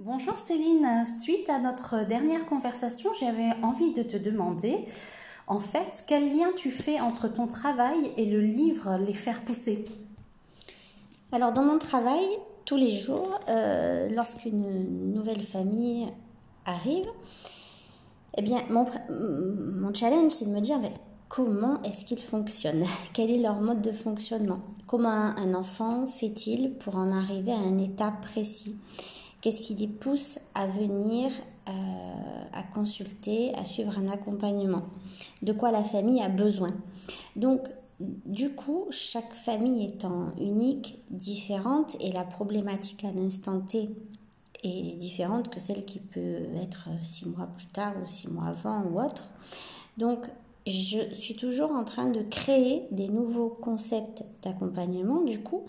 Bonjour Céline, suite à notre dernière conversation, j'avais envie de te demander, en fait, quel lien tu fais entre ton travail et le livre Les faire pousser? Alors dans mon travail, tous les jours, euh, lorsqu'une nouvelle famille arrive, eh bien mon, mon challenge c'est de me dire comment est-ce qu'ils fonctionnent Quel est leur mode de fonctionnement? Comment un enfant fait-il pour en arriver à un état précis Qu'est-ce qui les pousse à venir, euh, à consulter, à suivre un accompagnement? De quoi la famille a besoin? Donc, du coup, chaque famille étant unique, différente, et la problématique à l'instant T est différente que celle qui peut être six mois plus tard ou six mois avant ou autre. Donc, je suis toujours en train de créer des nouveaux concepts d'accompagnement, du coup,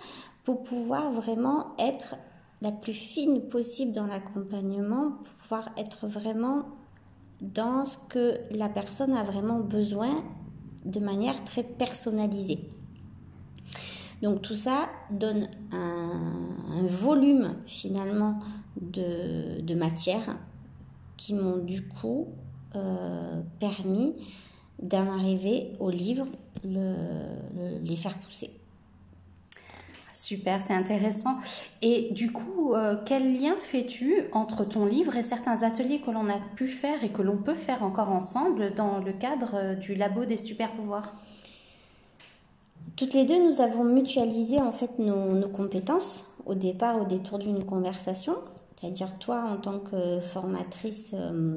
pour pouvoir vraiment être la plus fine possible dans l'accompagnement pour pouvoir être vraiment dans ce que la personne a vraiment besoin de manière très personnalisée. Donc tout ça donne un, volume finalement de, matière qui m'ont du coup euh, permis d'en arriver au livre, les faire pousser. Super, c'est intéressant. Et du coup, euh, quel lien fais-tu entre ton livre et certains ateliers que l'on a pu faire et que l'on peut faire encore ensemble dans le cadre euh, du labo des super pouvoirs Toutes les deux, nous avons mutualisé en fait nos, compétences au départ au détour d'une conversation. C'est-à-dire toi en tant que formatrice euh,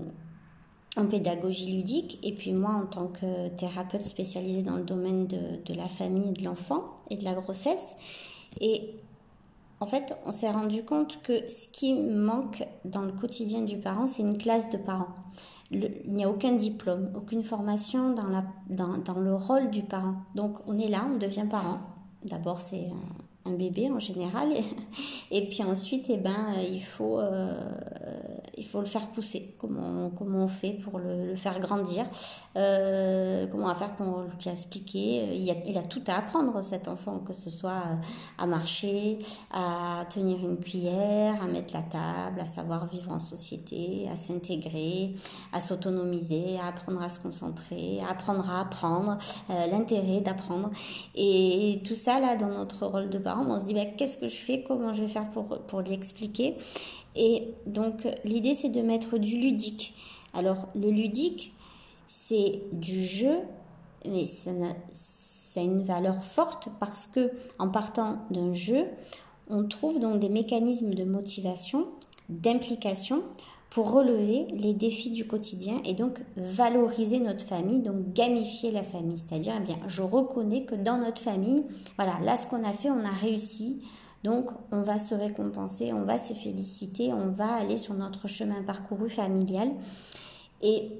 en pédagogie ludique et puis moi en tant que thérapeute spécialisée dans le domaine de la famille et de l'enfant et de la grossesse. Et en fait, on s'est rendu compte que ce qui manque dans le quotidien du parent, c'est une classe de parents. il n'y a aucun diplôme, aucune formation dans, la, dans, dans, le rôle du parent. Donc on est là, on devient parent. D'abord, c'est un bébé en général. Et, puis ensuite, eh ben, il, faut, euh, faut le faire pousser. Comment, comment on fait pour le, faire grandir euh, Comment on va faire pour lui expliquer il a, il a tout à apprendre, cet enfant, que ce soit à marcher, à tenir une cuillère, à mettre la table, à savoir vivre en société, à s'intégrer, à s'autonomiser, à apprendre à se concentrer, à apprendre à apprendre, euh, l'intérêt d'apprendre. Et tout ça, là, dans notre rôle de parent, on se dit bah, qu'est-ce que je fais, comment je vais faire pour, pour lui expliquer? Et donc l'idée de mettre du ludique. Alors le ludique c'est du jeu, mais a, une valeur forte parce que en partant d'un jeu, on trouve donc des mécanismes de motivation, d'implication pour relever les défis du quotidien et donc valoriser notre famille, donc gamifier la famille. C'est-à-dire, eh bien, je reconnais que dans notre famille, voilà, là, ce qu'on a fait, on a réussi. Donc, on va se récompenser, on va se féliciter, on va aller sur notre chemin parcouru familial. Et,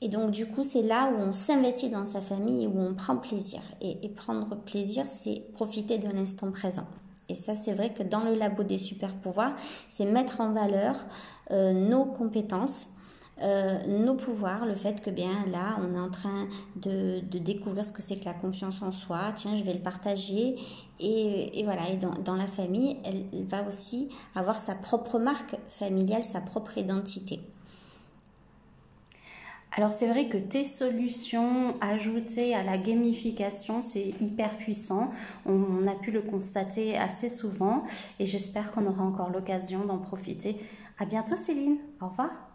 et donc, du coup, c'est là où on s'investit dans sa famille, où on prend plaisir. Et, prendre plaisir, c'est profiter de l'instant présent. Et ça, c'est vrai que dans le labo des super pouvoirs, c'est mettre en valeur euh, nos compétences, euh, nos pouvoirs, le fait que bien là, on est en train de, découvrir ce que c'est que la confiance en soi. Tiens, je vais le partager. Et, voilà, et dans, dans, la famille, elle va aussi avoir sa propre marque familiale, sa propre identité. Alors c'est vrai que tes solutions ajoutées à la gamification, c'est hyper puissant. On a pu le constater assez souvent et j'espère qu'on aura encore l'occasion d'en profiter. À bientôt Céline. Au revoir.